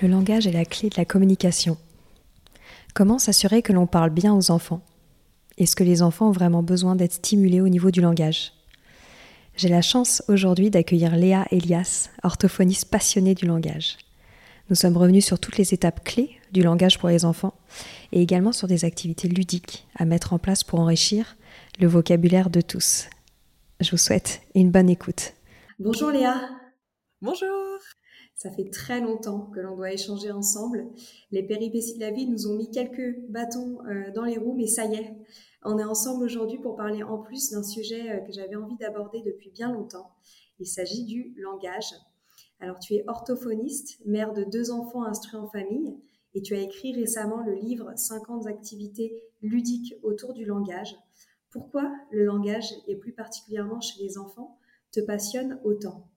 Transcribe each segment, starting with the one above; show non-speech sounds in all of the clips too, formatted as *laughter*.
Le langage est la clé de la communication. Comment s'assurer que l'on parle bien aux enfants? Est-ce que les enfants ont vraiment besoin d'être stimulés au niveau du langage? J'ai la chance aujourd'hui d'accueillir Léa Elias, orthophoniste passionnée du langage. Nous sommes revenus sur toutes les étapes clés du langage pour les enfants et également sur des activités ludiques à mettre en place pour enrichir le vocabulaire de tous. Je vous souhaite une bonne écoute. Bonjour Léa. Bonjour. Ça fait très longtemps que l'on doit échanger ensemble. Les péripéties de la vie nous ont mis quelques bâtons euh, dans les roues, mais ça y est, on est ensemble aujourd'hui pour parler en plus d'un sujet euh, que j'avais envie d'aborder depuis bien longtemps. Il s'agit du langage. Alors tu es orthophoniste, mère de deux enfants instruits en famille, et tu as écrit récemment le livre 50 activités ludiques autour du langage. Pourquoi le langage, et plus particulièrement chez les enfants, te passionne autant?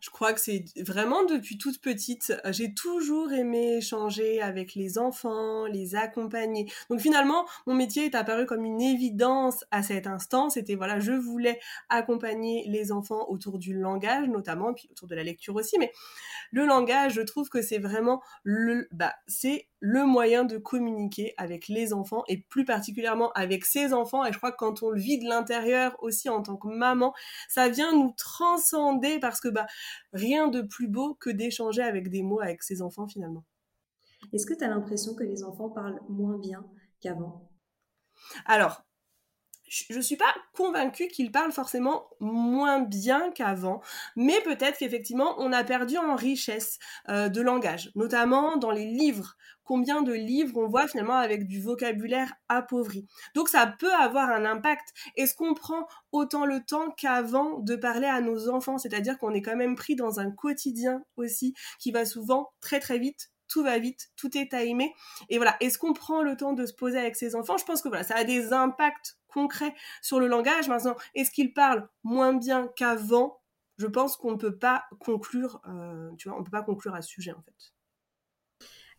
Je crois que c'est vraiment depuis toute petite, j'ai toujours aimé échanger avec les enfants, les accompagner. Donc finalement, mon métier est apparu comme une évidence à cet instant. C'était voilà, je voulais accompagner les enfants autour du langage notamment, puis autour de la lecture aussi. Mais le langage, je trouve que c'est vraiment le, bah, c'est le moyen de communiquer avec les enfants et plus particulièrement avec ses enfants. Et je crois que quand on le vit de l'intérieur aussi en tant que maman, ça vient nous transcender parce que bah, rien de plus beau que d'échanger avec des mots avec ses enfants finalement. Est-ce que tu as l'impression que les enfants parlent moins bien qu'avant? Alors, je ne suis pas convaincue qu'ils parlent forcément moins bien qu'avant, mais peut-être qu'effectivement on a perdu en richesse euh, de langage, notamment dans les livres. Combien de livres on voit finalement avec du vocabulaire appauvri. Donc ça peut avoir un impact. Est-ce qu'on prend autant le temps qu'avant de parler à nos enfants? C'est-à-dire qu'on est quand même pris dans un quotidien aussi qui va souvent très très vite tout va vite, tout est timé. Et voilà, est-ce qu'on prend le temps de se poser avec ses enfants? Je pense que voilà, ça a des impacts concret sur le langage. Maintenant, est-ce qu'il parle moins bien qu'avant? Je pense qu'on ne peut pas conclure, euh, tu vois, on peut pas conclure à ce sujet en fait.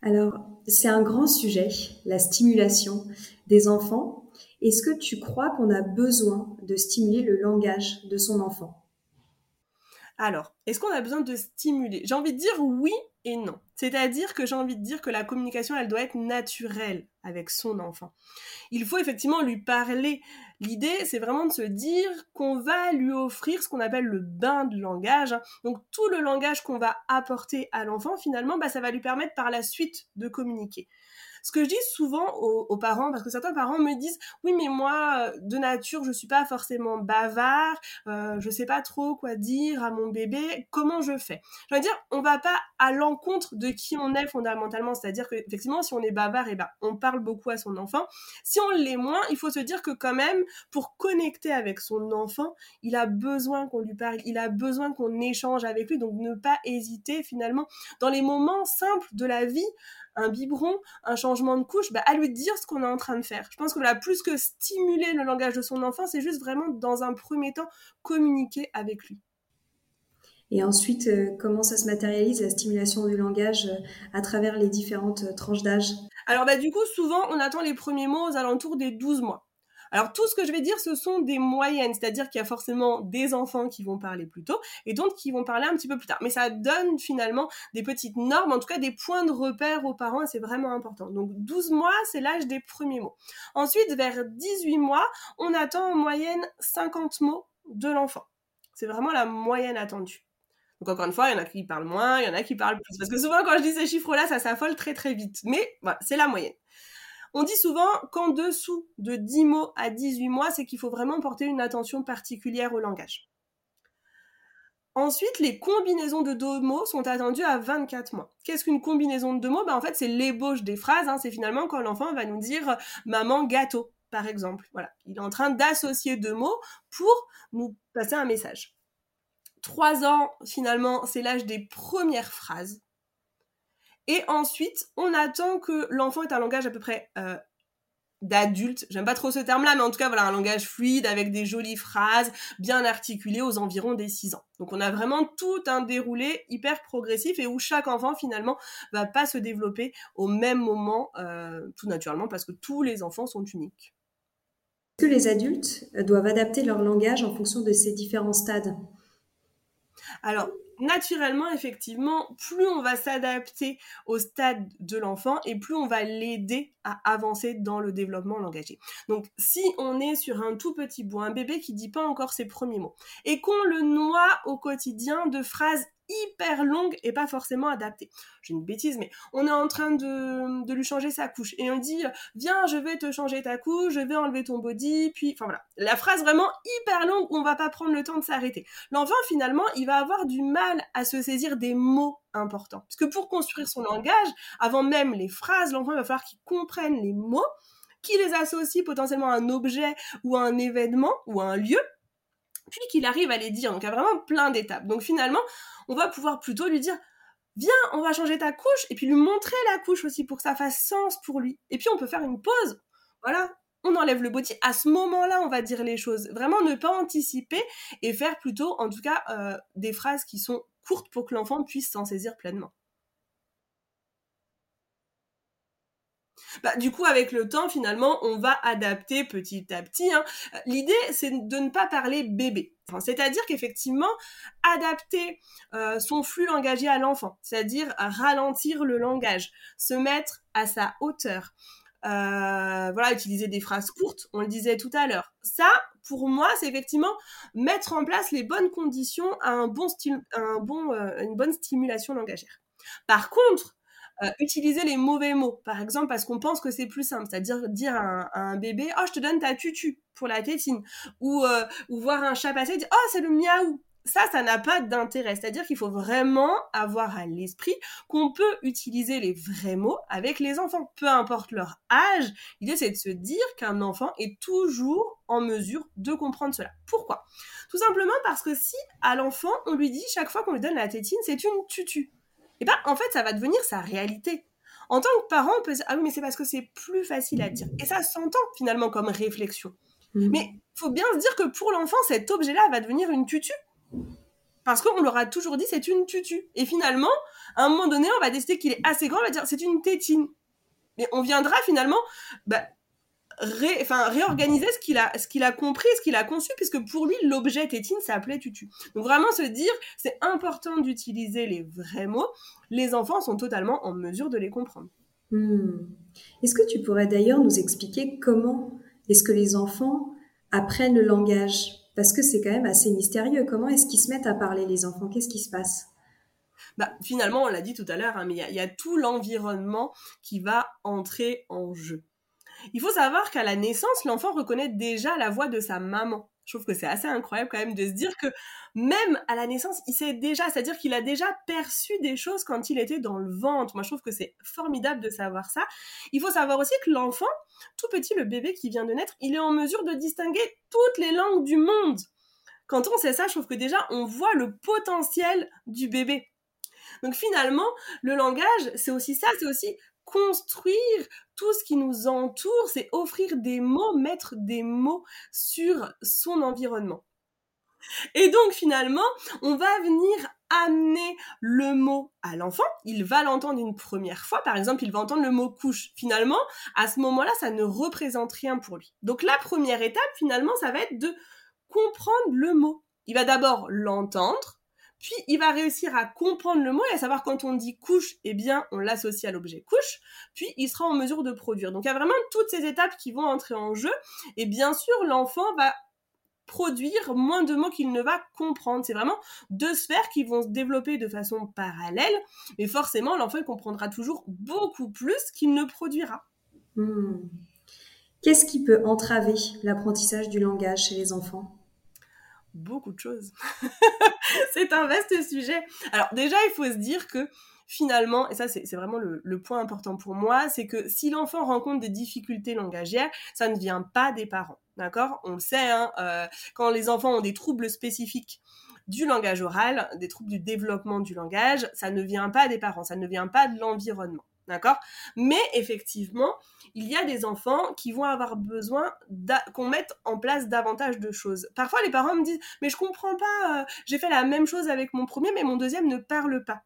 Alors, c'est un grand sujet, la stimulation des enfants. Est-ce que tu crois qu'on a besoin de stimuler le langage de son enfant? Alors, est-ce qu'on a besoin de stimuler? J'ai envie de dire oui et non. C'est-à-dire que j'ai envie de dire que la communication, elle doit être naturelle avec son enfant. Il faut effectivement lui parler. L'idée, c'est vraiment de se dire qu'on va lui offrir ce qu'on appelle le bain de langage. Donc tout le langage qu'on va apporter à l'enfant, finalement, bah, ça va lui permettre par la suite de communiquer. Ce que je dis souvent aux, parents, parce que certains parents me disent, oui, mais moi, euh, de nature, je suis pas forcément bavard, euh, je sais pas trop quoi dire à mon bébé, comment je fais? Je veux dire, on va pas à l'encontre de qui on est fondamentalement, c'est-à-dire qu'effectivement, si on est bavard, eh ben, on parle beaucoup à son enfant. Si on l'est moins, il faut se dire que quand même, pour connecter avec son enfant, il a besoin qu'on lui parle, il a besoin qu'on échange avec lui, donc ne pas hésiter finalement dans les moments simples de la vie un biberon, un changement de couche, bah, à lui dire ce qu'on est en train de faire. Je pense que voilà, plus que stimuler le langage de son enfant, c'est juste vraiment dans un premier temps communiquer avec lui. Et ensuite, euh, comment ça se matérialise la stimulation du langage euh, à travers les différentes euh, tranches d'âge? Alors bah, du coup, souvent, on attend les premiers mots aux alentours des 12 mois. Alors tout ce que je vais dire, ce sont des moyennes, c'est-à-dire qu'il y a forcément des enfants qui vont parler plus tôt et d'autres qui vont parler un petit peu plus tard. Mais ça donne finalement des petites normes, en tout cas des points de repère aux parents et c'est vraiment important. Donc 12 mois, c'est l'âge des premiers mots. Ensuite, vers 18 mois, on attend en moyenne 50 mots de l'enfant. C'est vraiment la moyenne attendue. Donc encore une fois, il y en a qui parlent moins, il y en a qui parlent plus. Parce que souvent, quand je dis ces chiffres-là, ça s'affole très très vite. Mais voilà, c'est la moyenne. On dit souvent qu'en dessous de 10 mots à 18 mois, c'est qu'il faut vraiment porter une attention particulière au langage. Ensuite, les combinaisons de deux mots sont attendues à 24 mois. Qu'est-ce qu'une combinaison de deux mots? Ben, En fait, c'est l'ébauche des phrases. Hein. C'est finalement quand l'enfant va nous dire maman gâteau, par exemple. Voilà. Il est en train d'associer deux mots pour nous passer un message. Trois ans, finalement, c'est l'âge des premières phrases. Et ensuite, on attend que l'enfant ait un langage à peu près euh, d'adulte. J'aime pas trop ce terme-là, mais en tout cas, voilà, un langage fluide avec des jolies phrases bien articulées aux environs des 6 ans. Donc on a vraiment tout un déroulé hyper progressif et où chaque enfant finalement va pas se développer au même moment, euh, tout naturellement, parce que tous les enfants sont uniques. Est-ce que les adultes doivent adapter leur langage en fonction de ces différents stades? Alors, naturellement, effectivement, plus on va s'adapter au stade de l'enfant et plus on va l'aider à avancer dans le développement langagier. Donc, si on est sur un tout petit bout, un bébé qui dit pas encore ses premiers mots, et qu'on le noie au quotidien de phrases hyper longue et pas forcément adaptée. J'ai une bêtise, mais on est en train de, de, lui changer sa couche et on dit viens, je vais te changer ta couche, je vais enlever ton body, puis enfin voilà, la phrase vraiment hyper longue où on va pas prendre le temps de s'arrêter. L'enfant finalement, il va avoir du mal à se saisir des mots importants, parce que pour construire son langage, avant même les phrases, l'enfant va falloir qu'il comprenne les mots, qu'il les associe potentiellement à un objet ou à un événement ou à un lieu puis qu'il arrive à les dire. Donc il y a vraiment plein d'étapes. Donc finalement, on va pouvoir plutôt lui dire viens, on va changer ta couche, et puis lui montrer la couche aussi pour que ça fasse sens pour lui. Et puis on peut faire une pause. Voilà, on enlève le body. À ce moment-là, on va dire les choses. Vraiment ne pas anticiper et faire plutôt, en tout cas, euh, des phrases qui sont courtes pour que l'enfant puisse s'en saisir pleinement. Bah, du coup, avec le temps, finalement, on va adapter petit à petit. Hein. L'idée, c'est de ne pas parler bébé. c'est-à-dire qu'effectivement, adapter euh, son flux langagier à l'enfant, c'est-à-dire ralentir le langage, se mettre à sa hauteur. Euh, voilà, utiliser des phrases courtes, on le disait tout à l'heure. Ça, pour moi, c'est effectivement mettre en place les bonnes conditions à un bon, un bon, euh, une bonne stimulation langagère. Par contre, euh, utiliser les mauvais mots, par exemple, parce qu'on pense que c'est plus simple, c'est-à-dire dire à un, bébé, oh, je te donne ta tutu pour la tétine, ou, euh, ou voir un chat passer et dire, oh, c'est le miaou. Ça, ça n'a pas d'intérêt. C'est-à-dire qu'il faut vraiment avoir à l'esprit qu'on peut utiliser les vrais mots avec les enfants, peu importe leur âge. L'idée, c'est de se dire qu'un enfant est toujours en mesure de comprendre cela. Pourquoi? Tout simplement parce que si à l'enfant, on lui dit chaque fois qu'on lui donne la tétine, c'est une tutu et bien en fait ça va devenir sa réalité. En tant que parent, on peut dire ah oui mais c'est parce que c'est plus facile à dire. Et ça s'entend finalement comme réflexion. Mm. Mais il faut bien se dire que pour l'enfant cet objet-là va devenir une tutu. Parce qu'on leur a toujours dit c'est une tutu. Et finalement, à un moment donné, on va décider qu'il est assez grand, on va dire c'est une tétine. Mais on viendra finalement bah, enfin, réorganiser ce qu'il a, ce qu'il a compris, ce qu'il a conçu, puisque pour lui, l'objet tétine s'appelait tutu. Donc vraiment se dire, c'est important d'utiliser les vrais mots. Les enfants sont totalement en mesure de les comprendre. Hmm. Est-ce que tu pourrais d'ailleurs nous expliquer comment est-ce que les enfants apprennent le langage? Parce que c'est quand même assez mystérieux. Comment est-ce qu'ils se mettent à parler les enfants? Qu'est-ce qui se passe? Bah, finalement, on l'a dit tout à l'heure, hein, mais il y, a tout l'environnement qui va entrer en jeu. Il faut savoir qu'à la naissance, l'enfant reconnaît déjà la voix de sa maman. Je trouve que c'est assez incroyable quand même de se dire que même à la naissance, il sait déjà, c'est-à-dire qu'il a déjà perçu des choses quand il était dans le ventre. Moi, je trouve que c'est formidable de savoir ça. Il faut savoir aussi que l'enfant, tout petit, le bébé qui vient de naître, il est en mesure de distinguer toutes les langues du monde. Quand on sait ça, je trouve que déjà, on voit le potentiel du bébé. Donc finalement, le langage, c'est aussi ça, c'est aussi construire tout ce qui nous entoure, c'est offrir des mots, mettre des mots sur son environnement. Et donc finalement, on va venir amener le mot à l'enfant, il va l'entendre une première fois, par exemple, il va entendre le mot couche. Finalement, à ce moment-là, ça ne représente rien pour lui. Donc la première étape, finalement, ça va être de comprendre le mot. Il va d'abord l'entendre, puis il va réussir à comprendre le mot et à savoir quand on dit couche, eh bien on l'associe à l'objet couche, puis il sera en mesure de produire. Donc il y a vraiment toutes ces étapes qui vont entrer en jeu et bien sûr l'enfant va produire moins de mots qu'il ne va comprendre. C'est vraiment deux sphères qui vont se développer de façon parallèle, mais forcément l'enfant comprendra toujours beaucoup plus qu'il ne produira. Hmm. Qu'est-ce qui peut entraver l'apprentissage du langage chez les enfants? Beaucoup de choses. *laughs* c'est un vaste sujet. Alors déjà, il faut se dire que finalement, et ça c'est vraiment le, point important pour moi, c'est que si l'enfant rencontre des difficultés langagières, ça ne vient pas des parents. D'accord? On le sait, hein, euh, quand les enfants ont des troubles spécifiques du langage oral, des troubles du développement du langage, ça ne vient pas des parents, ça ne vient pas de l'environnement. D'accord? Mais effectivement, il y a des enfants qui vont avoir besoin qu'on mette en place davantage de choses. Parfois, les parents me disent Mais je comprends pas, euh, j'ai fait la même chose avec mon premier, mais mon deuxième ne parle pas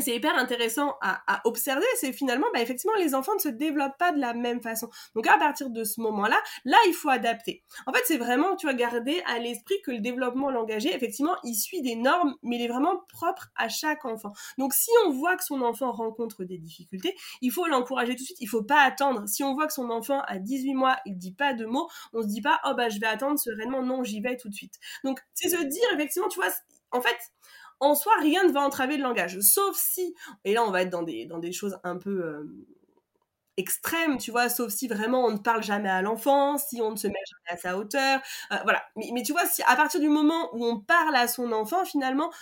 c'est hyper intéressant à, observer, c'est finalement, bah, effectivement, les enfants ne se développent pas de la même façon. Donc à partir de ce moment-là, là, il faut adapter. En fait, c'est vraiment, tu vas garder à l'esprit que le développement langagier, effectivement, il suit des normes, mais il est vraiment propre à chaque enfant. Donc si on voit que son enfant rencontre des difficultés, il faut l'encourager tout de suite. Il faut pas attendre. Si on voit que son enfant a 18 mois, il dit pas de mots, on se dit pas, oh bah je vais attendre sereinement. Non, j'y vais tout de suite. Donc c'est se dire, effectivement, tu vois, en fait, en soi, rien ne va entraver le langage. Sauf si, et là on va être dans des, dans des choses un peu euh, extrêmes, tu vois, sauf si vraiment on ne parle jamais à l'enfant, si on ne se met jamais à sa hauteur. Euh, voilà. Mais, tu vois, si à partir du moment où on parle à son enfant, finalement,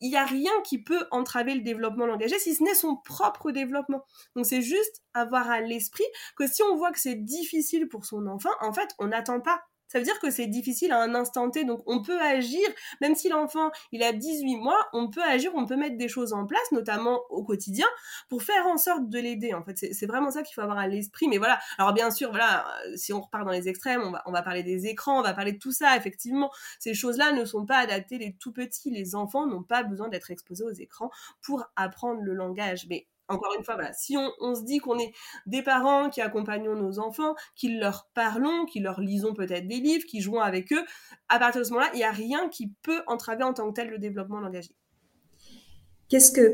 il n'y a rien qui peut entraver le développement langagier si ce n'est son propre développement. Donc c'est juste avoir à l'esprit que si on voit que c'est difficile pour son enfant, en fait, on n'attend pas ça veut dire que c'est difficile à un instant T. Donc on peut agir, même si l'enfant il a 18 mois, on peut agir, on peut mettre des choses en place, notamment au quotidien, pour faire en sorte de l'aider. En fait, c'est vraiment ça qu'il faut avoir à l'esprit. Mais voilà, alors bien sûr, voilà, euh, si on repart dans les extrêmes, on va, on va parler des écrans, on va parler de tout ça. Effectivement, ces choses-là ne sont pas adaptées les tout petits. Les enfants n'ont pas besoin d'être exposés aux écrans pour apprendre le langage. Mais encore une fois, si on, se dit qu'on est des parents qui accompagnons nos enfants, qui leur parlons, qui leur lisons peut-être des livres, qui jouons avec eux, à partir de ce moment-là, il n'y a rien qui peut entraver en tant que tel le développement langagier.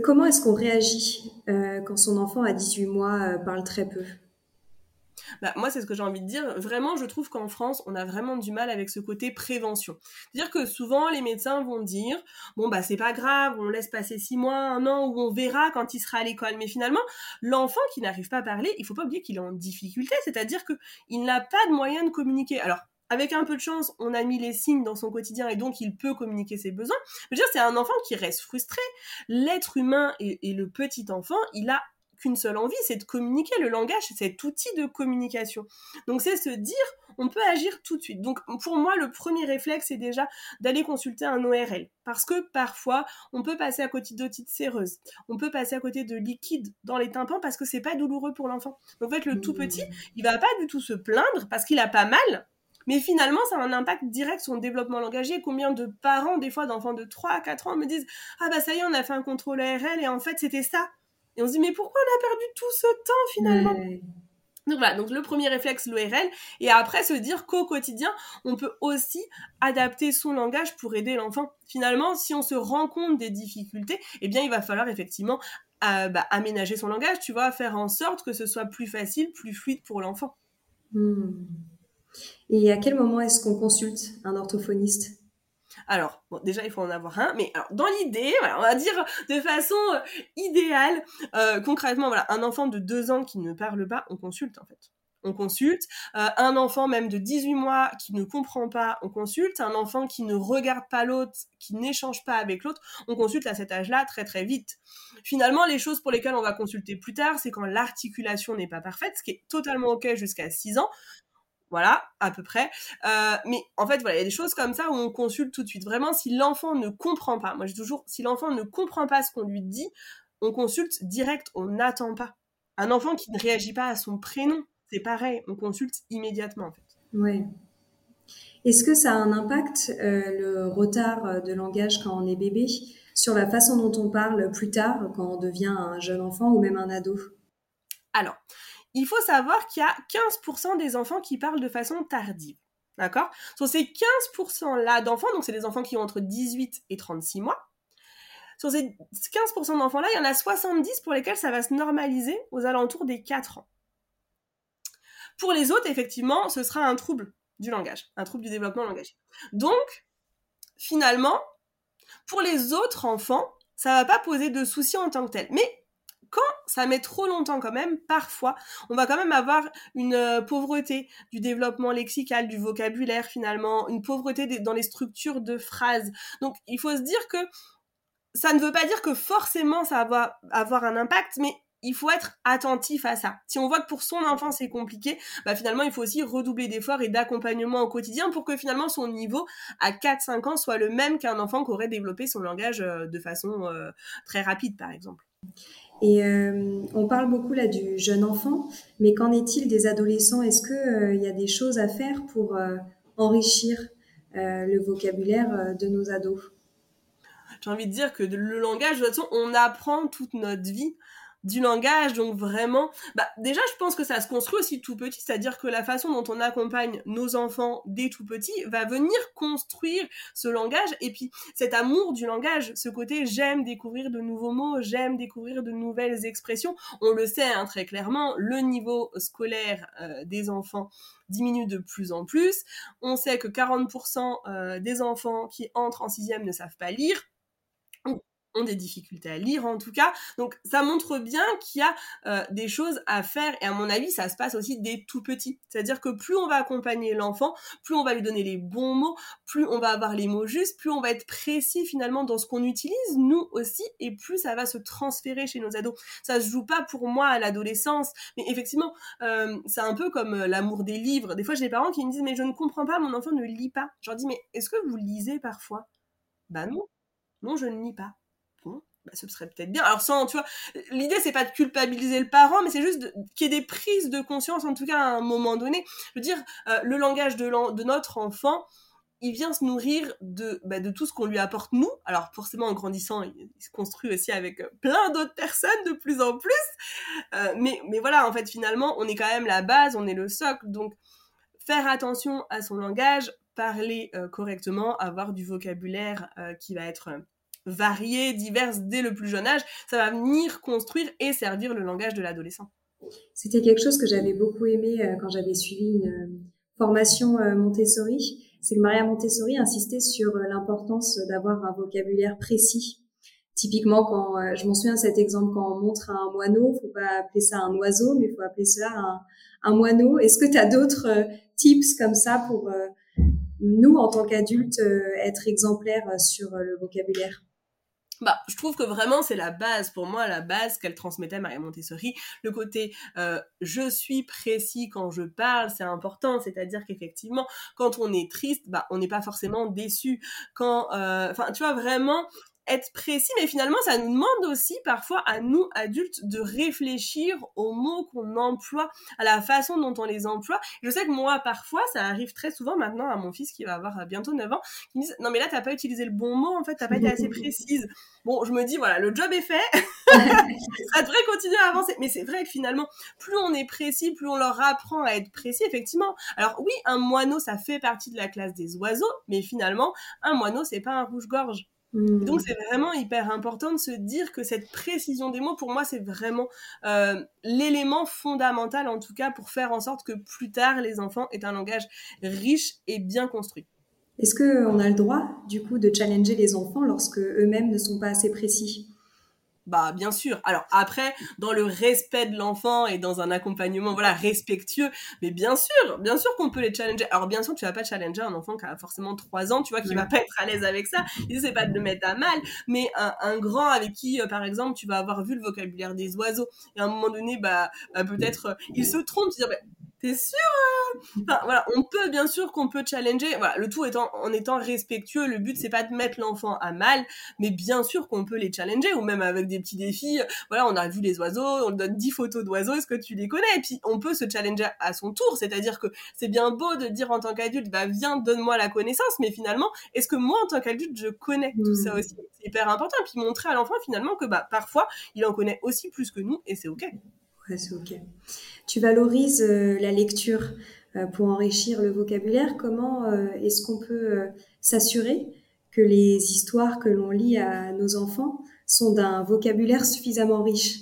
Comment est-ce qu'on réagit euh, quand son enfant à 18 mois euh, parle très peu? Bah, moi, c'est ce que j'ai envie de dire. Vraiment, je trouve qu'en France, on a vraiment du mal avec ce côté prévention. C'est-à-dire que souvent, les médecins vont dire, bon, bah, c'est pas grave, on laisse passer six mois, un an, ou on verra quand il sera à l'école. Mais finalement, l'enfant qui n'arrive pas à parler, il faut pas oublier qu'il est en difficulté, c'est-à-dire qu'il n'a pas de moyen de communiquer. Alors, avec un peu de chance, on a mis les signes dans son quotidien et donc il peut communiquer ses besoins. Je veux dire, c'est un enfant qui reste frustré. L'être humain et, le petit enfant, il a qu'une seule envie, c'est de communiquer. Le langage, c'est cet outil de communication. Donc c'est se dire, on peut agir tout de suite. Donc pour moi, le premier réflexe, c'est déjà d'aller consulter un ORL. Parce que parfois, on peut passer à côté d'otite séreuse. On peut passer à côté de liquide dans les tympans parce que c'est pas douloureux pour l'enfant. En fait, le tout petit, il va pas du tout se plaindre parce qu'il a pas mal, mais finalement, ça a un impact direct sur le développement langagier. Combien de parents, des fois d'enfants de 3 à 4 ans, me disent Ah bah ça y est, on a fait un contrôle ARL et en fait c'était ça. Et on se dit, mais pourquoi on a perdu tout ce temps finalement? Donc voilà, donc le premier réflexe, l'ORL, et après se dire qu'au quotidien, on peut aussi adapter son langage pour aider l'enfant. Finalement, si on se rend compte des difficultés, eh bien il va falloir effectivement euh, bah, aménager son langage, tu vois, faire en sorte que ce soit plus facile, plus fluide pour l'enfant. Hmm. Et à quel moment est-ce qu'on consulte un orthophoniste? Alors, déjà, il faut en avoir un, mais dans l'idée, on va dire de façon euh, idéale, euh, concrètement, voilà, un enfant de 2 ans qui ne parle pas, on consulte en fait. On consulte. Euh, un enfant même de 18 mois qui ne comprend pas, on consulte. Un enfant qui ne regarde pas l'autre, qui n'échange pas avec l'autre, on consulte à cet âge-là très très vite. Finalement, les choses pour lesquelles on va consulter plus tard, c'est quand l'articulation n'est pas parfaite, ce qui est totalement ok jusqu'à 6 ans. Voilà, à peu près. Euh, mais en fait, voilà, il y a des choses comme ça où on consulte tout de suite. Vraiment, si l'enfant ne comprend pas, moi j'ai toujours, si l'enfant ne comprend pas ce qu'on lui dit, on consulte direct, on n'attend pas. Un enfant qui ne réagit pas à son prénom, c'est pareil, on consulte immédiatement en fait. Ouais. Est-ce que ça a un impact, euh, le retard de langage quand on est bébé, sur la façon dont on parle plus tard, quand on devient un jeune enfant ou même un ado? Alors, il faut savoir qu'il y a 15% des enfants qui parlent de façon tardive. D'accord? Sur ces 15%-là d'enfants, donc c'est des enfants qui ont entre 18 et 36 mois, sur ces 15% d'enfants-là, il y en a 70 pour lesquels ça va se normaliser aux alentours des 4 ans. Pour les autres, effectivement, ce sera un trouble du langage, un trouble du développement langagier. Donc, finalement, pour les autres enfants, ça va pas poser de soucis en tant que tel. Mais quand ça met trop longtemps quand même, parfois, on va quand même avoir une euh, pauvreté du développement lexical, du vocabulaire finalement, une pauvreté dans les structures de phrases. Donc il faut se dire que ça ne veut pas dire que forcément ça va avoir un impact, mais il faut être attentif à ça. Si on voit que pour son enfant c'est compliqué, bah finalement il faut aussi redoubler d'efforts et d'accompagnement au quotidien pour que finalement son niveau à 4-5 ans soit le même qu'un enfant qui aurait développé son langage euh, de façon euh, très rapide par exemple. Et euh, on parle beaucoup là du jeune enfant, mais qu'en est-il des adolescents? Est-ce qu'il y a des choses à faire pour enrichir le vocabulaire de nos ados? J'ai envie de dire que le langage, de toute façon, on apprend toute notre vie du langage. Donc vraiment, bah, déjà, je pense que ça se construit aussi tout petit, c'est-à-dire que la façon dont on accompagne nos enfants dès tout petits va venir construire ce langage et puis cet amour du langage, ce côté j'aime découvrir de nouveaux mots, j'aime découvrir de nouvelles expressions. On le sait hein, très clairement, le niveau scolaire euh, des enfants diminue de plus en plus. On sait que 40% euh, des enfants qui entrent en sixième ne savent pas lire ont des difficultés à lire en tout cas. Donc ça montre bien qu'il y a euh, des choses à faire et à mon avis ça se passe aussi dès tout petit. C'est-à-dire que plus on va accompagner l'enfant, plus on va lui donner les bons mots, plus on va avoir les mots justes, plus on va être précis finalement dans ce qu'on utilise nous aussi et plus ça va se transférer chez nos ados. Ça se joue pas pour moi à l'adolescence, mais effectivement euh, c'est un peu comme euh, l'amour des livres. Des fois j'ai des parents qui me disent mais je ne comprends pas, mon enfant ne lit pas. Je leur dis mais est-ce que vous lisez parfois? Bah non. Non, je ne lis pas. Bah, ce serait peut-être bien. Alors sans, tu vois, l'idée c'est pas de culpabiliser le parent, mais c'est juste qu'il y ait des prises de conscience, en tout cas à un moment donné. Je veux dire, euh, le langage de, de, notre enfant, il vient se nourrir de, bah, de tout ce qu'on lui apporte nous. Alors forcément, en grandissant, il, se construit aussi avec euh, plein d'autres personnes de plus en plus. Euh, mais, mais voilà, en fait, finalement, on est quand même la base, on est le socle. Donc, faire attention à son langage, parler correctement, avoir du vocabulaire qui va être variées, diverses dès le plus jeune âge, ça va venir construire et servir le langage de l'adolescent. C'était quelque chose que j'avais beaucoup aimé euh, quand j'avais suivi une euh, formation euh, Montessori. C'est que Maria Montessori insistait sur l'importance d'avoir un vocabulaire précis. Typiquement, quand je m'en souviens cet exemple, quand on montre un moineau, faut pas appeler ça un oiseau, mais il faut appeler cela un, un moineau. Est-ce que tu as d'autres tips comme ça pour nous, en tant qu'adultes, être exemplaires sur le vocabulaire? Bah, je trouve que vraiment c'est la base pour moi, la base qu'elle transmettait Maria Montessori. Le côté euh, je suis précis quand je parle, c'est important. C'est-à-dire qu'effectivement, quand on est triste, bah, on n'est pas forcément déçu. Quand, euh, enfin, tu vois vraiment être précis, mais finalement, ça nous demande aussi parfois à nous, adultes, de réfléchir aux mots qu'on emploie, à la façon dont on les emploie. Je sais que moi, parfois, ça arrive très souvent maintenant à mon fils qui va avoir bientôt 9 ans, qui me dit Non, mais là, t'as pas utilisé le bon mot, en fait, t'as pas été assez précise. Bon, je me dis Voilà, le job est fait, *laughs* ça devrait continuer à avancer. Mais c'est vrai que finalement, plus on est précis, plus on leur apprend à être précis, effectivement. Alors, oui, un moineau, ça fait partie de la classe des oiseaux, mais finalement, un moineau, c'est pas un rouge-gorge. Donc hmm. c'est vraiment hyper important de se dire que cette précision des mots, pour moi, c'est vraiment euh, l'élément fondamental, en tout cas, pour faire en sorte que plus tard, les enfants aient un langage riche et bien construit. Est-ce qu'on a le droit, du coup, de challenger les enfants lorsque eux-mêmes ne sont pas assez précis? Bah bien sûr. Alors après, dans le respect de l'enfant et dans un accompagnement voilà respectueux, mais bien sûr, bien sûr qu'on peut les challenger. Alors bien sûr, tu vas pas challenger un enfant qui a forcément 3 ans, tu vois, qui va pas être à l'aise avec ça. L'idée c'est pas de le mettre à mal, mais un, grand avec qui, euh, par exemple, tu vas avoir vu le vocabulaire des oiseaux et à un moment donné, bah, bah peut-être euh, il se trompe, dire bah, T'es sûr hein? Enfin, voilà, on peut bien sûr qu'on peut challenger. Voilà, le tout étant en étant respectueux. Le but c'est pas de mettre l'enfant à mal, mais bien sûr qu'on peut les challenger ou même avec des petits défis. Voilà, on a vu les oiseaux, on donne 10 photos d'oiseaux, est-ce que tu les connais? Et puis on peut se challenger à son tour, c'est-à-dire que c'est bien beau de dire en tant qu'adulte, bah viens, donne-moi la connaissance, mais finalement, est-ce que moi en tant qu'adulte je connais tout ça hmm. aussi? C'est hyper important. Et puis montrer à l'enfant finalement que bah parfois il en connaît aussi plus que nous et c'est ok. Ouais, c'est ok. Tu valorises euh, la lecture euh, pour enrichir le vocabulaire. Comment euh, est-ce qu'on peut s'assurer que les histoires que l'on lit à nos enfants sont d'un vocabulaire suffisamment riche?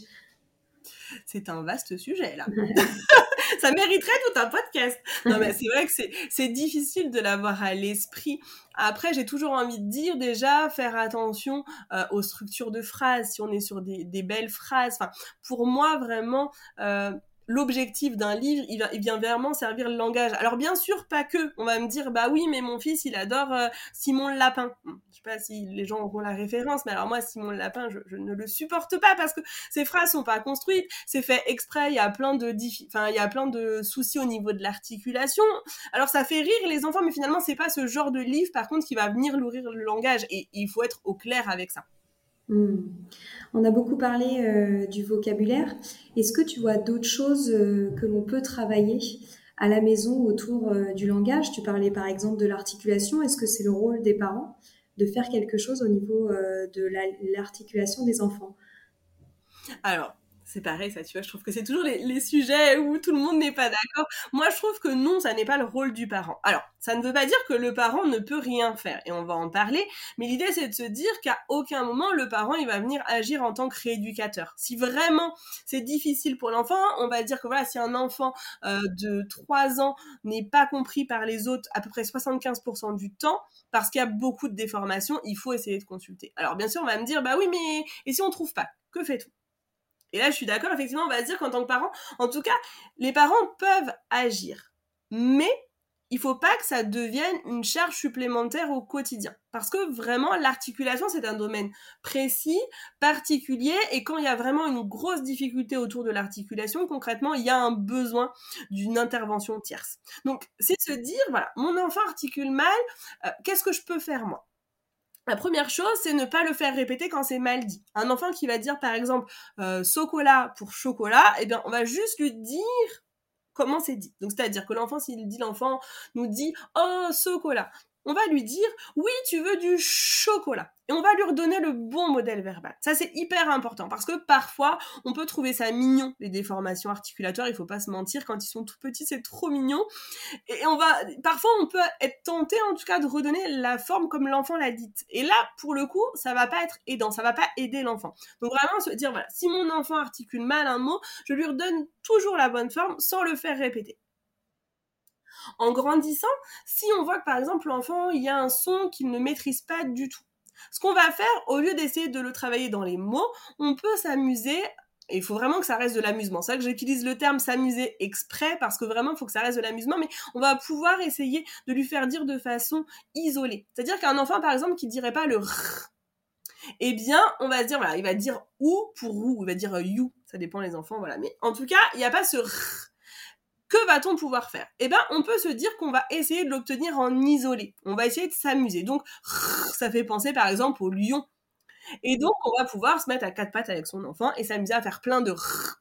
C'est un vaste sujet là. *laughs* *laughs* ça mériterait tout un podcast. Non, mais c'est vrai que c'est difficile de l'avoir à l'esprit. Après, j'ai toujours envie de dire déjà faire attention aux structures de phrases, si on est sur des, des belles phrases. Enfin, pour moi, vraiment, euh, l'objectif d'un livre, il, vient vraiment servir le langage. Alors bien sûr, pas que. On va me dire, bah oui, mais mon fils, il adore euh, Simon le Lapin. Je sais pas si les gens auront la référence, mais alors moi, Simon le Lapin, je, ne le supporte pas parce que ces phrases sont pas construites. C'est fait exprès. Il y a plein de, enfin, il y a plein de soucis au niveau de l'articulation. Alors ça fait rire les enfants, mais finalement, c'est pas ce genre de livre, par contre, qui va venir nourrir le langage. Et il faut être au clair avec ça. Hmm. On a beaucoup parlé euh, du vocabulaire. Est-ce que tu vois d'autres choses euh, que l'on peut travailler à la maison autour euh, du langage? Tu parlais par exemple de l'articulation. Est-ce que c'est le rôle des parents de faire quelque chose au niveau de l'articulation des enfants? Alors, c'est pareil, ça, tu vois, je trouve que c'est toujours les, sujets où tout le monde n'est pas d'accord. Moi, je trouve que non, ça n'est pas le rôle du parent. Alors, ça ne veut pas dire que le parent ne peut rien faire, et on va en parler, mais l'idée, c'est de se dire qu'à aucun moment, le parent, il va venir agir en tant que rééducateur. Si vraiment c'est difficile pour l'enfant, on va dire que voilà, si un enfant euh, de 3 ans n'est pas compris par les autres à peu près 75% du temps, parce qu'il y a beaucoup de déformations, il faut essayer de consulter. Alors, bien sûr, on va me dire, bah oui, mais et si on trouve pas? Que fait-on et là, je suis d'accord, effectivement, on va dire qu'en tant que parent, en tout cas, les parents peuvent agir. Mais il faut pas que ça devienne une charge supplémentaire au quotidien. Parce que vraiment, l'articulation, c'est un domaine précis, particulier, et quand il y a vraiment une grosse difficulté autour de l'articulation, concrètement, il y a un besoin d'une intervention tierce. Donc, c'est se dire, voilà, mon enfant articule mal, euh, qu'est-ce que je peux faire moi? La première chose, c'est ne pas le faire répéter quand c'est mal dit. Un enfant qui va dire par exemple euh, chocolat pour chocolat, eh bien on va juste lui dire comment c'est dit. Donc c'est-à-dire que l'enfant, s'il dit l'enfant nous dit oh chocolat, on va lui dire oui, tu veux du chocolat. Et on va lui redonner le bon modèle verbal. Ça, c'est hyper important parce que parfois, on peut trouver ça mignon, les déformations articulatoires. Il faut pas se mentir, quand ils sont tout petits, c'est trop mignon. Et on va, parfois, on peut être tenté, en tout cas, de redonner la forme comme l'enfant l'a dite. Et là, pour le coup, ça va pas être aidant, ça va pas aider l'enfant. Donc vraiment, se dire, voilà, si mon enfant articule mal un mot, je lui redonne toujours la bonne forme sans le faire répéter. En grandissant, si on voit que par exemple l'enfant, il y a un son qu'il ne maîtrise pas du tout, ce qu'on va faire, au lieu d'essayer de le travailler dans les mots, on peut s'amuser il faut vraiment que ça reste de l'amusement. C'est vrai que j'utilise le terme s'amuser exprès parce que vraiment il faut que ça reste de l'amusement, mais on va pouvoir essayer de lui faire dire de façon isolée. C'est-à-dire qu'un enfant, par exemple, qui dirait pas le r, eh bien, on va se dire, voilà, il va dire ou pour ou, il va dire you, ça dépend les enfants, voilà. Mais en tout cas, il n'y a pas ce r que va-t-on pouvoir faire? Eh bien, on peut se dire qu'on va essayer de l'obtenir en isolé. On va essayer de s'amuser. Donc, ça fait penser par exemple au lion. Et donc, on va pouvoir se mettre à quatre pattes avec son enfant et s'amuser à faire plein de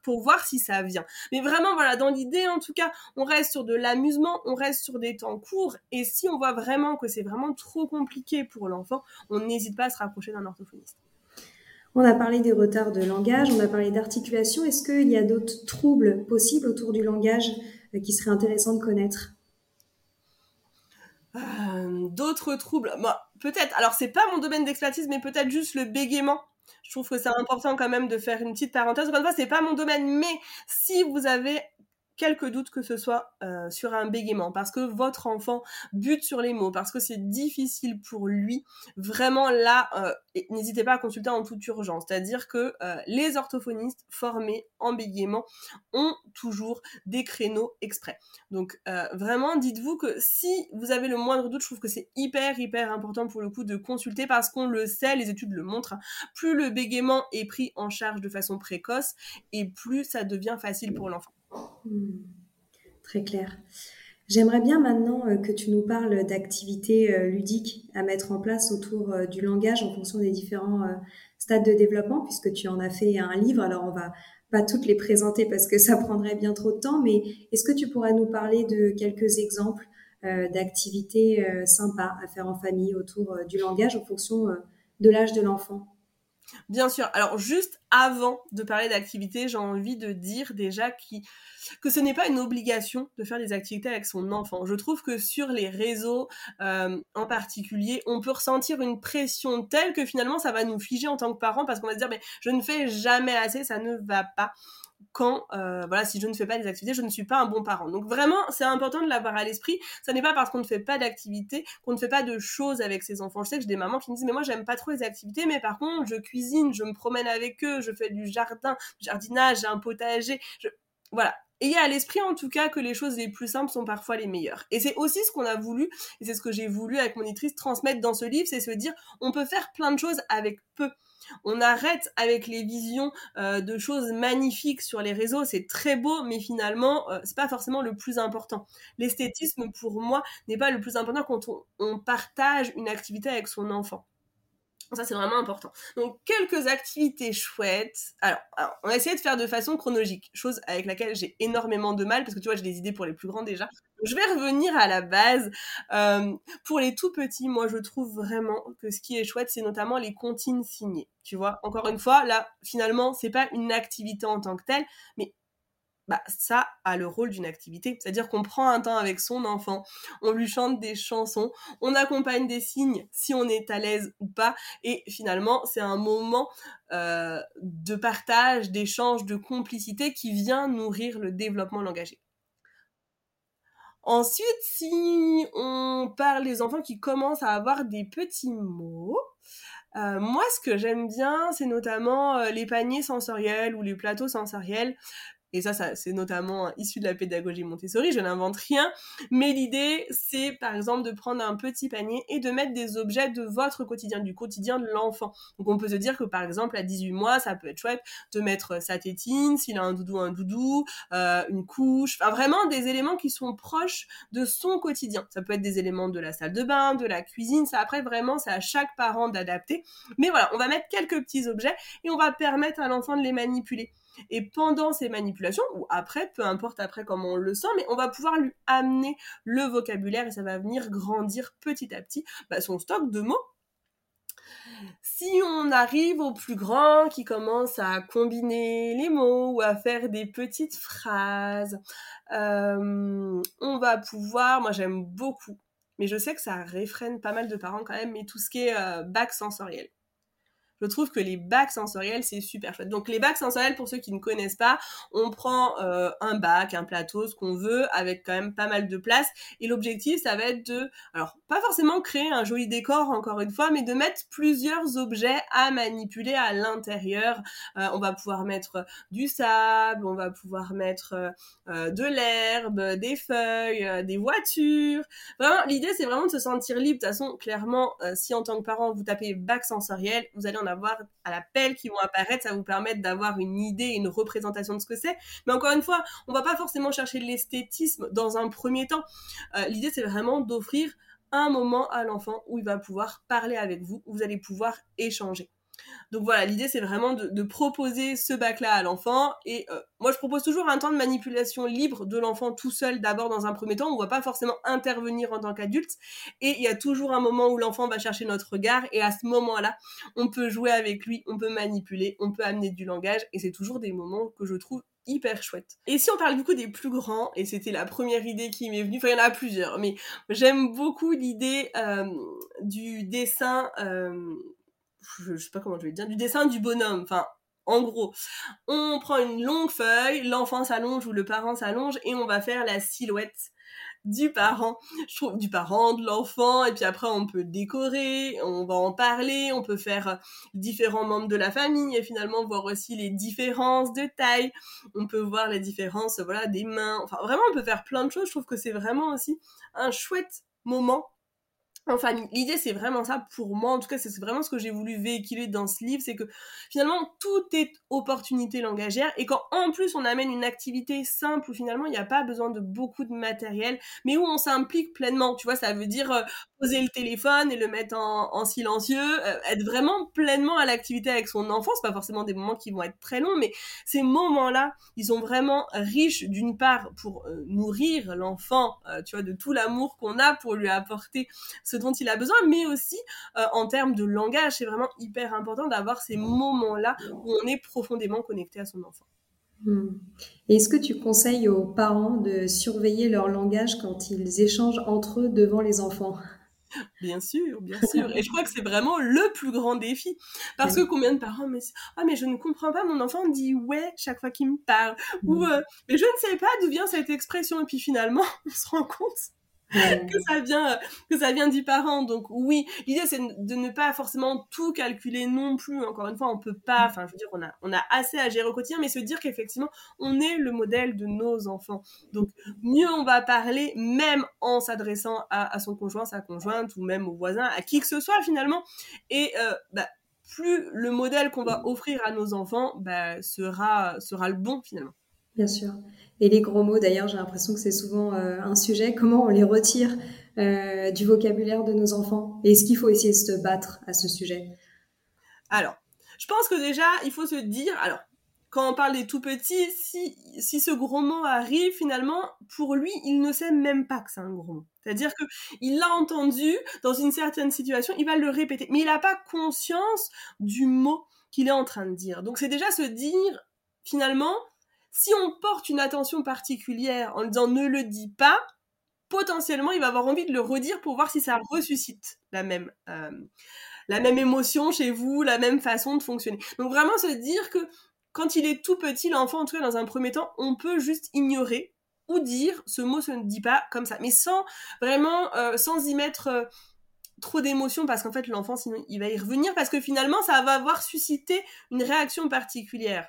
pour voir si ça vient. Mais vraiment, voilà, dans l'idée, en tout cas, on reste sur de l'amusement, on reste sur des temps courts. Et si on voit vraiment que c'est vraiment trop compliqué pour l'enfant, on n'hésite pas à se rapprocher d'un orthophoniste. On a parlé des retards de langage, on a parlé d'articulation. Est-ce qu'il y a d'autres troubles possibles autour du langage? Qui serait intéressant de connaître euh, D'autres troubles Peut-être. Alors, c'est pas mon domaine d'expertise, mais peut-être juste le bégaiement. Je trouve que c'est important quand même de faire une petite parenthèse. Encore une fois, c'est pas mon domaine, mais si vous avez quelques doutes que ce soit euh, sur un bégaiement, parce que votre enfant bute sur les mots, parce que c'est difficile pour lui, vraiment là, euh, n'hésitez pas à consulter en toute urgence. C'est-à-dire que euh, les orthophonistes formés en bégaiement ont toujours des créneaux exprès. Donc vraiment, dites-vous que si vous avez le moindre doute, je trouve que c'est hyper, hyper important pour le coup de consulter, parce qu'on le sait, les études le montrent, hein, plus le bégaiement est pris en charge de façon précoce, et plus ça devient facile pour l'enfant. Très clair. J'aimerais bien maintenant euh, que tu nous parles d'activités euh, ludiques à mettre en place autour euh, du langage en fonction des différents stades de développement, puisque tu en as fait un livre. Alors, on va pas toutes les présenter parce que ça prendrait bien trop de temps, mais est-ce que tu pourrais nous parler de quelques exemples d'activités sympas à faire en famille autour du langage en fonction de l'âge de l'enfant? Bien sûr. Alors juste avant de parler d'activité, j'ai envie de dire déjà que ce n'est pas une obligation de faire des activités avec son enfant. Je trouve que sur les réseaux euh, en particulier, on peut ressentir une pression telle que finalement ça va nous figer en tant que parents parce qu'on va se dire mais je ne fais jamais assez, ça ne va pas quand, euh, voilà, si je ne fais pas des activités, je ne suis pas un bon parent. Donc vraiment, c'est important de l'avoir à l'esprit. Ça n'est pas parce qu'on ne fait pas d'activités qu'on ne fait pas de choses avec ses enfants. Je sais que j'ai des mamans qui me disent, mais moi, j'aime pas trop les activités, mais par contre, je cuisine, je me promène avec eux, je fais du jardin, du jardinage, j'ai un potager. Je... Voilà, ayez à l'esprit en tout cas que les choses les plus simples sont parfois les meilleures. Et c'est aussi ce qu'on a voulu, et c'est ce que j'ai voulu avec mon éditrice transmettre dans ce livre, c'est se dire on peut faire plein de choses avec peu. On arrête avec les visions euh, de choses magnifiques sur les réseaux, c'est très beau, mais finalement, euh, c'est pas forcément le plus important. L'esthétisme, pour moi, n'est pas le plus important quand on partage une activité avec son enfant. Ça, c'est vraiment important. Donc, quelques activités chouettes. Alors, on va essayer de faire de façon chronologique, chose avec laquelle j'ai énormément de mal, parce que tu vois, j'ai des idées pour les plus grands déjà. Je vais revenir à la base. Euh, pour les tout petits, moi, je trouve vraiment que ce qui est chouette, c'est notamment les comptines signées. Tu vois, encore une fois, là, finalement, c'est pas une activité en tant que telle, mais bah, ça a le rôle d'une activité. C'est-à-dire qu'on prend un temps avec son enfant, on lui chante des chansons, on accompagne des signes si on est à l'aise ou pas, et finalement, c'est un moment euh, de partage, d'échange, de complicité qui vient nourrir le développement langagier. Ensuite, si on parle des enfants qui commencent à avoir des petits mots, euh, moi, ce que j'aime bien, c'est notamment euh, les paniers sensoriels ou les plateaux sensoriels et ça, c'est notamment issu de la pédagogie Montessori, je n'invente rien, mais l'idée, c'est par exemple de prendre un petit panier et de mettre des objets de votre quotidien, du quotidien de l'enfant. Donc on peut se dire que par exemple à 18 mois, ça peut être chouette de mettre sa tétine, s'il a un doudou, un doudou, euh, une couche, enfin vraiment des éléments qui sont proches de son quotidien. Ça peut être des éléments de la salle de bain, de la cuisine, ça après vraiment c'est à chaque parent d'adapter. Mais voilà, on va mettre quelques petits objets et on va permettre à l'enfant de les manipuler. Et pendant ces manipulations, ou après, peu importe après comment on le sent, mais on va pouvoir lui amener le vocabulaire et ça va venir grandir petit à petit bah, son stock de mots. Si on arrive au plus grand qui commence à combiner les mots ou à faire des petites phrases, euh, on va pouvoir, moi j'aime beaucoup, mais je sais que ça réfrène pas mal de parents quand même, mais tout ce qui est euh, bac sensoriel je trouve que les bacs sensoriels, c'est super chouette. Donc les bacs sensoriels, pour ceux qui ne connaissent pas, on prend euh, un bac, un plateau, ce qu'on veut, avec quand même pas mal de place. Et l'objectif, ça va être de, alors pas forcément créer un joli décor, encore une fois, mais de mettre plusieurs objets à manipuler à l'intérieur. Euh, on va pouvoir mettre du sable, on va pouvoir mettre euh, de l'herbe, des feuilles, des voitures. Vraiment, l'idée, c'est vraiment de se sentir libre. De toute façon, clairement, si en tant que parent, vous tapez bac sensoriel, vous allez en avoir à la pelle qui vont apparaître, ça vous permettre d'avoir une idée, une représentation de ce que c'est. Mais encore une fois, on va pas forcément chercher l'esthétisme dans un premier temps. Euh, l'idée, c'est vraiment d'offrir un moment à l'enfant où il va pouvoir parler avec vous, où vous allez pouvoir échanger. Donc voilà, l'idée c'est vraiment de, proposer ce bac-là à l'enfant. Et euh, moi je propose toujours un temps de manipulation libre de l'enfant tout seul d'abord dans un premier temps. On ne va pas forcément intervenir en tant qu'adulte. Et il y a toujours un moment où l'enfant va chercher notre regard. Et à ce moment-là, on peut jouer avec lui, on peut manipuler, on peut amener du langage. Et c'est toujours des moments que je trouve hyper chouette. Et si on parle du coup des plus grands, et c'était la première idée qui m'est venue, enfin il y en a plusieurs, mais j'aime beaucoup l'idée euh, du dessin euh, je, sais pas comment je vais dire, du dessin du bonhomme. Enfin, en gros, on prend une longue feuille, l'enfant s'allonge ou le parent s'allonge et on va faire la silhouette du parent, je trouve du parent, de l'enfant, et puis après on peut décorer, on va en parler, on peut faire différents membres de la famille et finalement voir aussi les différences de taille, on peut voir les différences voilà des mains, enfin vraiment on peut faire plein de choses, je trouve que c'est vraiment aussi un chouette moment en famille. L'idée, c'est vraiment ça pour moi. En tout cas, c'est vraiment ce que j'ai voulu véhiculer dans ce livre. C'est que finalement, tout est opportunité langagère. Et quand en plus, on amène une activité simple où finalement, il n'y a pas besoin de beaucoup de matériel, mais où on s'implique pleinement. Tu vois, ça veut dire euh, poser le téléphone et le mettre en, silencieux, euh, être vraiment pleinement à l'activité avec son enfant. C'est pas forcément des moments qui vont être très longs, mais ces moments-là, ils sont vraiment riches d'une part pour euh, nourrir l'enfant, tu vois, de tout l'amour qu'on a pour lui apporter ce dont il a besoin, mais aussi euh, en termes de langage, c'est vraiment hyper important d'avoir ces moments-là où on est profondément connecté à son enfant. Hmm. Est-ce que tu conseilles aux parents de surveiller leur langage quand ils échangent entre eux devant les enfants? Bien sûr, bien sûr. Et je crois que c'est vraiment le plus grand défi. Parce que combien de parents me disent Ah, mais je ne comprends pas, mon enfant dit ouais chaque fois qu'il me parle. Ou hmm. euh, Mais je ne sais pas d'où vient cette expression. Et puis finalement, *laughs* on se rend compte que ça vient que ça vient du parent. Donc oui l'idée c'est de ne pas forcément tout calculer non plus. Encore une fois on peut pas enfin je veux dire on a assez à gérer au quotidien mais se dire qu'effectivement on est le modèle de nos enfants. Donc mieux on va parler même en s'adressant à, son conjoint sa conjointe ou même au voisin à qui que ce soit finalement. Et euh, bah, plus le modèle qu'on va offrir à nos enfants bah, sera sera le bon finalement Bien sûr. Et les gros mots, d'ailleurs, j'ai l'impression que c'est souvent euh, un sujet. Comment on les retire euh, du vocabulaire de nos enfants? Et est-ce qu'il faut essayer de se battre à ce sujet? Alors, je pense que déjà, il faut se dire, alors, quand on parle des tout petits, si, si ce gros mot arrive, finalement, pour lui, il ne sait même pas que c'est un gros mot. C'est-à-dire qu'il l'a entendu dans une certaine situation, il va le répéter, mais il n'a pas conscience du mot qu'il est en train de dire. Donc c'est déjà se dire, finalement, si on porte une attention particulière en disant ne le dis pas, potentiellement il va avoir envie de le redire pour voir si ça ressuscite la même, euh, la même émotion chez vous, la même façon de fonctionner. Donc vraiment se dire que quand il est tout petit, l'enfant, en tout cas dans un premier temps, on peut juste ignorer ou dire ce mot se ne dit pas comme ça, mais sans vraiment, euh, sans y mettre euh, trop d'émotions parce qu'en fait l'enfant sinon il va y revenir parce que finalement ça va avoir suscité une réaction particulière.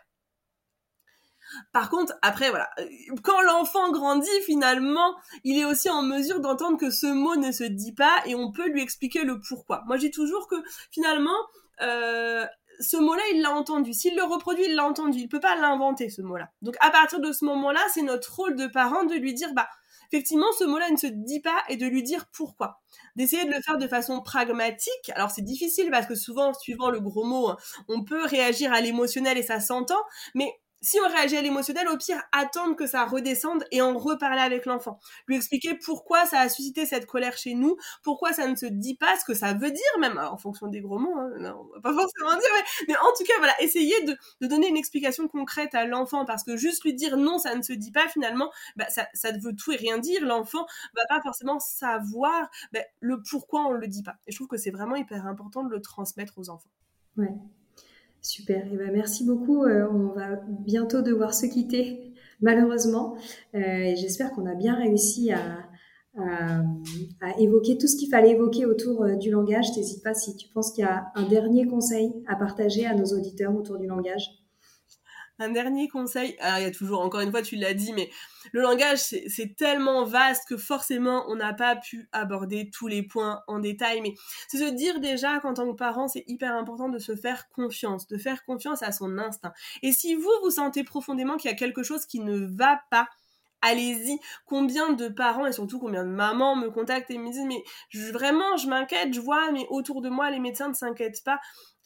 Par contre, après, voilà, euh, quand l'enfant grandit, finalement, il est aussi en mesure d'entendre que ce mot ne se dit pas et on peut lui expliquer le pourquoi. Moi, j'ai toujours que finalement, euh, ce mot-là, il l'a entendu. S'il le reproduit, il l'a entendu. Il peut pas l'inventer, ce mot-là. Donc, à partir de ce moment-là, c'est notre rôle de parent de lui dire, bah, effectivement, ce mot-là ne se dit pas et de lui dire pourquoi. D'essayer de le faire de façon pragmatique. Alors, c'est difficile parce que souvent, suivant le gros mot, on peut réagir à l'émotionnel et ça s'entend, mais si on réagit à l'émotionnel, au pire, attendre que ça redescende et en reparler avec l'enfant. Lui expliquer pourquoi ça a suscité cette colère chez nous, pourquoi ça ne se dit pas ce que ça veut dire, même en fonction des gros mots, hein, non, pas *laughs* forcément dire, mais, en tout cas, voilà, essayer de, donner une explication concrète à l'enfant, parce que juste lui dire non, ça ne se dit pas, finalement, bah, ça, ça veut tout et rien dire. L'enfant va pas forcément savoir bah, le pourquoi on le dit pas. Et je trouve que c'est vraiment hyper important de le transmettre aux enfants. Ouais. Super, et eh ben merci beaucoup. Euh, on va bientôt devoir se quitter, *laughs* malheureusement. Euh, et j'espère qu'on a bien réussi à, évoquer tout ce qu'il fallait évoquer autour euh, du langage. N'hésite pas si tu penses qu'il y a un dernier conseil à partager à nos auditeurs autour du langage. Un dernier conseil, il y a toujours, encore une fois, tu l'as dit, mais le langage, c'est tellement vaste que forcément, on n'a pas pu aborder tous les points en détail. Mais c'est se dire déjà qu'en tant que parent, c'est hyper important de se faire confiance, de faire confiance à son instinct. Et si vous, vous sentez profondément qu'il y a quelque chose qui ne va pas, allez-y. Combien de parents et surtout combien de mamans me contactent et me disent mais vraiment je m'inquiète, je vois mais autour de moi les médecins ne s'inquiètent pas.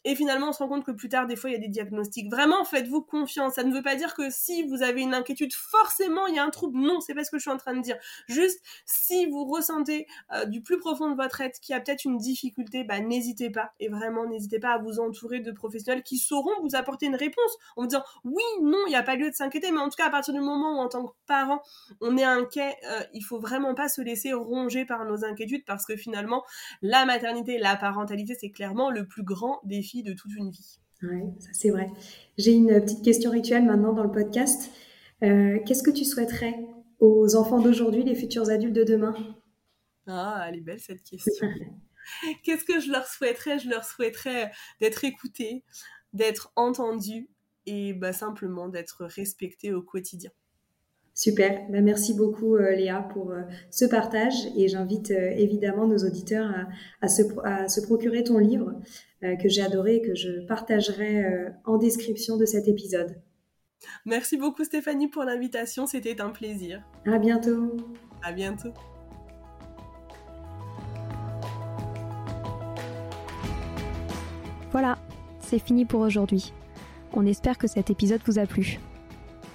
Et finalement, on se rend compte que plus tard, des fois, il y a des diagnostics. Vraiment, faites-vous confiance. Ça ne veut pas dire que si vous avez une inquiétude, forcément, il y a un trouble. Non, c'est pas ce que je suis en train de dire. Juste, si vous ressentez euh, du plus profond de votre être qu'il y a peut-être une difficulté, bah, n'hésitez pas. Et vraiment, n'hésitez pas à vous entourer de professionnels qui sauront vous apporter une réponse en vous disant oui, non, il n'y a pas lieu de s'inquiéter. Mais en tout cas, à partir du moment où, en tant que parent, on est inquiet, euh, il faut vraiment pas se laisser ronger par nos inquiétudes parce que finalement, la maternité, la parentalité, c'est clairement le plus grand défi de toute une vie. Oui, ça c'est vrai. J'ai une petite question rituelle maintenant dans le podcast. Euh, qu'est-ce que tu souhaiterais aux enfants d'aujourd'hui, les futurs adultes de demain? Ah, elle est belle cette question. *laughs* Qu'est-ce que je leur souhaiterais? Je leur souhaiterais d'être écoutés, d'être entendus et bah, simplement d'être respectés au quotidien. Super, ben, merci beaucoup Léa pour ce partage et j'invite évidemment nos auditeurs à, se, à, se, procurer ton livre que j'ai adoré et que je partagerai en description de cet épisode. Merci beaucoup Stéphanie pour l'invitation, c'était un plaisir. À bientôt. À bientôt. Voilà, c'est fini pour aujourd'hui. On espère que cet épisode vous a plu.